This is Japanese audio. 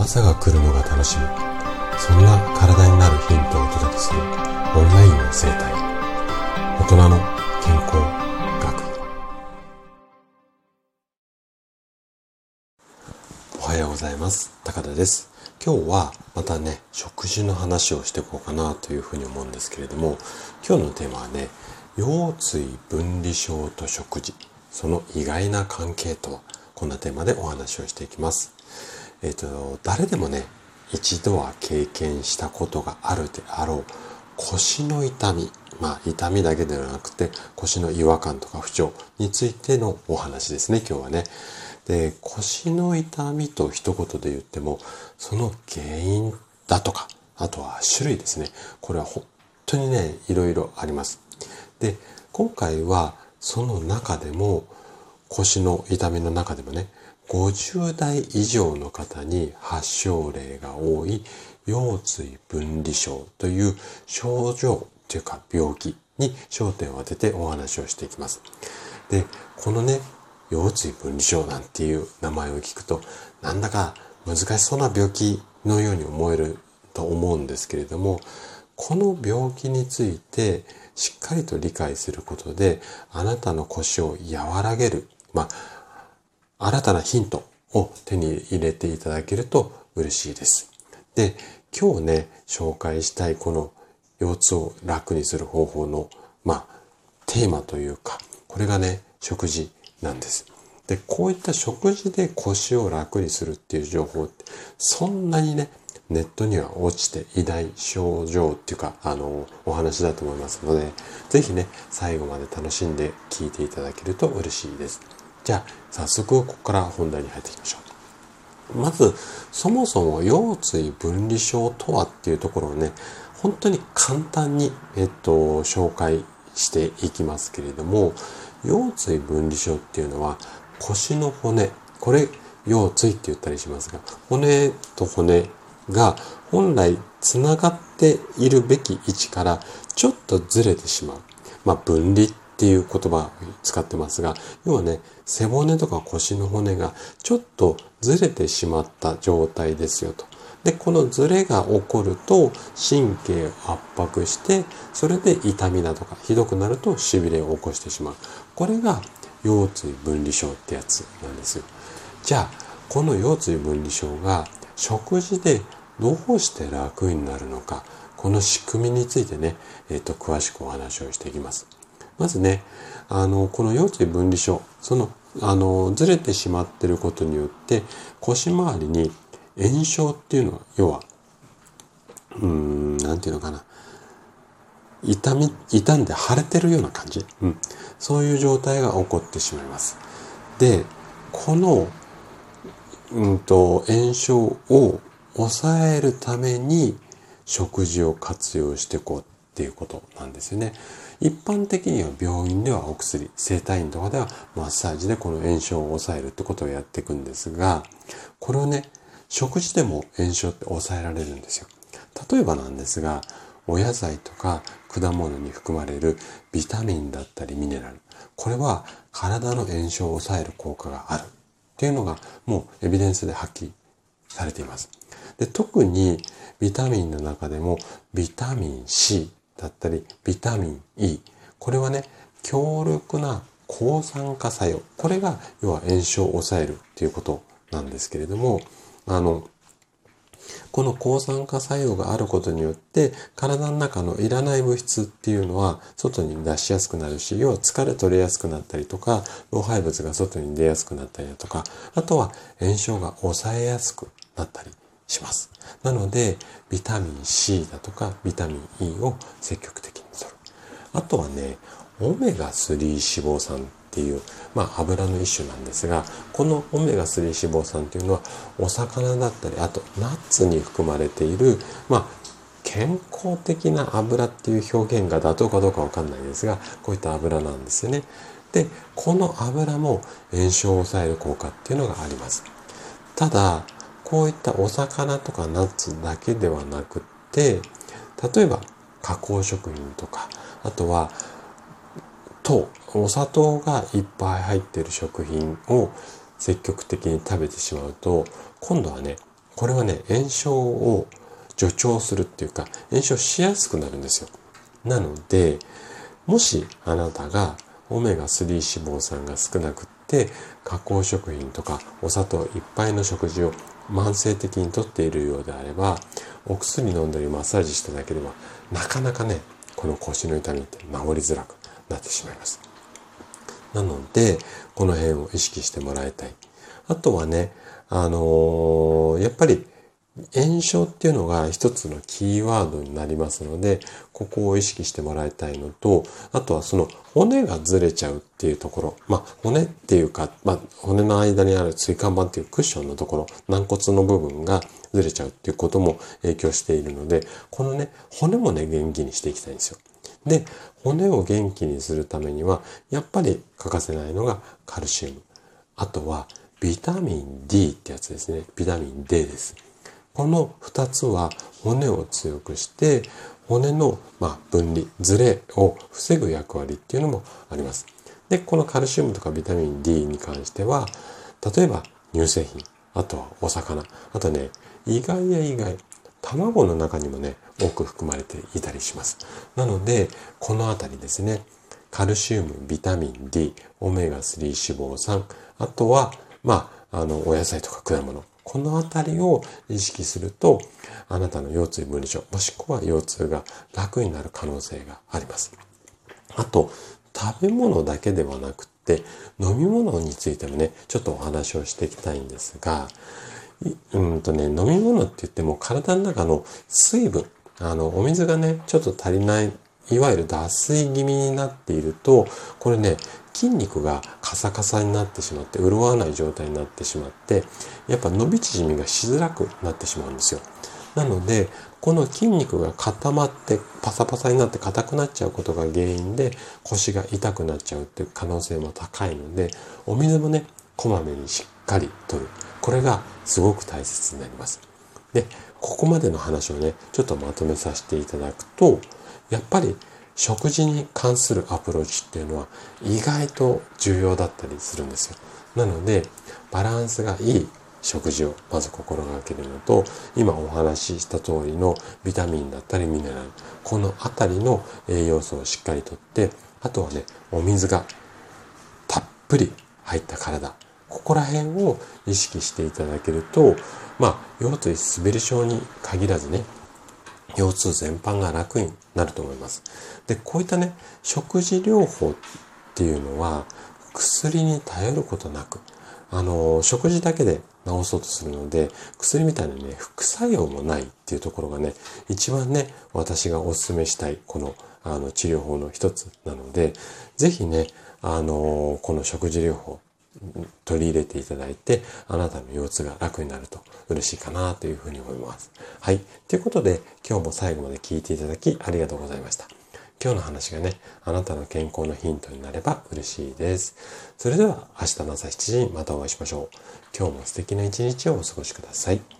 朝が来るのが楽しみ。そんな体になるヒントをお届けするオンラインの生態。大人の健康学。おはようございます。高田です。今日はまたね食事の話をしていこうかなというふうに思うんですけれども今日のテーマはね腰椎分離症と食事。その意外な関係とはこんなテーマでお話をしていきます。えっ、と、誰でもね、一度は経験したことがあるであろう腰の痛み。まあ、痛みだけではなくて腰の違和感とか不調についてのお話ですね、今日はね。で、腰の痛みと一言で言っても、その原因だとか、あとは種類ですね。これは本当にね、いろいろあります。で、今回はその中でも、腰の痛みの中でもね、50代以上の方に発症例が多い腰椎分離症という症状というか病気に焦点を当ててお話をしていきます。で、このね、腰椎分離症なんていう名前を聞くと、なんだか難しそうな病気のように思えると思うんですけれども、この病気についてしっかりと理解することで、あなたの腰を和らげるまあ、新たなヒントを手に入れていただけると嬉しいです。で、今日ね、紹介したいこの腰痛を楽にする方法の、まあ、テーマというか、これがね、食事なんです。で、こういった食事で腰を楽にするっていう情報って、そんなにね、ネットには落ちていない症状っていうか、あの、お話だと思いますので、ぜひね、最後まで楽しんで聞いていただけると嬉しいです。じゃあ、早速ここから本題に入っていきましょう。まず、そもそも腰椎分離症とはっていうところをね、本当に簡単に、えっと、紹介していきますけれども、腰椎分離症っていうのは腰の骨、これ腰椎って言ったりしますが、骨と骨が本来つながっているべき位置からちょっとずれてしまう。まあ、分離っていう言葉を使ってますが、要はね、背骨とか腰の骨がちょっとずれてしまった状態ですよと。で、このずれが起こると神経を圧迫して、それで痛みだとかひどくなると痺れを起こしてしまう。これが腰椎分離症ってやつなんですよ。じゃあ、この腰椎分離症が食事でどうして楽になるのか、この仕組みについてね、えっ、と、詳しくお話をしていきます。まずね、あの、この腰椎分離症、その、あの、ずれてしまっていることによって、腰回りに炎症っていうのは、要は、うん、なんていうのかな。痛み、痛んで腫れてるような感じ。うん。そういう状態が起こってしまいます。で、この、うんと、炎症を抑えるために食事を活用していこうっていうことなんですよね。一般的には病院ではお薬、整体院とかではマッサージでこの炎症を抑えるってことをやっていくんですが、これをね、食事でも炎症って抑えられるんですよ。例えばなんですが、お野菜とか果物に含まれるビタミンだったりミネラル。これは体の炎症を抑える効果があるっていうのがもうエビデンスで発揮されています。で特にビタミンの中でもビタミン C だったり、ビタミン E。これはね、強力な抗酸化作用。これが、要は炎症を抑えるっていうことなんですけれども、あの、この抗酸化作用があることによって、体の中のいらない物質っていうのは外に出しやすくなるし、要は疲れ取れやすくなったりとか、老廃物が外に出やすくなったりだとか、あとは炎症が抑えやすくなったりします。なので、ビタミン C だとかビタミン E を積極的に取る。あとはね、オメガ3脂肪酸っていう、まあ、油の一種なんですが、このオメガ3脂肪酸っていうのは、お魚だったり、あとナッツに含まれている、まあ、健康的な油っていう表現が妥当かどうかわかんないですが、こういった油なんですよね。で、この油も炎症を抑える効果っていうのがあります。ただ、こういったお魚とかナッツだけではなくって、例えば加工食品とか、あとは糖、お砂糖がいっぱい入ってる食品を積極的に食べてしまうと、今度はね、これはね、炎症を助長するっていうか、炎症しやすくなるんですよ。なので、もしあなたがオメガ3脂肪酸が少なくって加工食品とかお砂糖いっぱいの食事を慢性的にとっているようであればお薬飲んだりマッサージしただけではなかなかねこの腰の痛みって治りづらくなってしまいます。なのでこの辺を意識してもらいたい。あとはねあのー、やっぱり炎症っていうのが一つのキーワードになりますので、ここを意識してもらいたいのと、あとはその骨がずれちゃうっていうところ、まあ骨っていうか、まあ骨の間にある椎間板っていうクッションのところ、軟骨の部分がずれちゃうっていうことも影響しているので、このね、骨もね、元気にしていきたいんですよ。で、骨を元気にするためには、やっぱり欠かせないのがカルシウム。あとは、ビタミン D ってやつですね。ビタミン D です。この2つは骨を強くして骨のま分離、ずれを防ぐ役割っていうのもあります。で、このカルシウムとかビタミン D に関しては、例えば乳製品、あとはお魚、あとね、意外や意外、卵の中にもね、多く含まれていたりします。なので、このあたりですね、カルシウム、ビタミン D、オメガ3脂肪酸、あとは、まあ、あの、お野菜とか果物、このあたりを意識すると、あなたの腰椎分離症、もしくは腰痛が楽になる可能性があります。あと、食べ物だけではなくて、飲み物についてもね、ちょっとお話をしていきたいんですが、うんとね、飲み物って言っても体の中の水分、あの、お水がね、ちょっと足りない、いわゆる脱水気味になっていると、これね、筋肉がカサカサになってしまって潤わない状態になってしまってやっぱ伸び縮みがしづらくなってしまうんですよ。なのでこの筋肉が固まってパサパサになって硬くなっちゃうことが原因で腰が痛くなっちゃうっていう可能性も高いのでお水もねこまめにしっかりとるこれがすごく大切になります。でここまでの話をねちょっとまとめさせていただくとやっぱり食事に関するアプローチっていうのは意外と重要だったりするんですよ。なので、バランスがいい食事をまず心がけるのと、今お話しした通りのビタミンだったりミネラル、このあたりの栄養素をしっかりとって、あとはね、お水がたっぷり入った体、ここら辺を意識していただけると、まあ、腰椎滑り症に限らずね、腰痛全般が楽になると思います。で、こういったね、食事療法っていうのは、薬に頼ることなく、あの、食事だけで治そうとするので、薬みたいなね、副作用もないっていうところがね、一番ね、私がお勧めしたい、この、あの、治療法の一つなので、ぜひね、あの、この食事療法、取り入れていただいて、あなたの腰痛が楽になると嬉しいかなというふうに思います。はい。ということで、今日も最後まで聞いていただきありがとうございました。今日の話がね、あなたの健康のヒントになれば嬉しいです。それでは明日の朝7時にまたお会いしましょう。今日も素敵な一日をお過ごしください。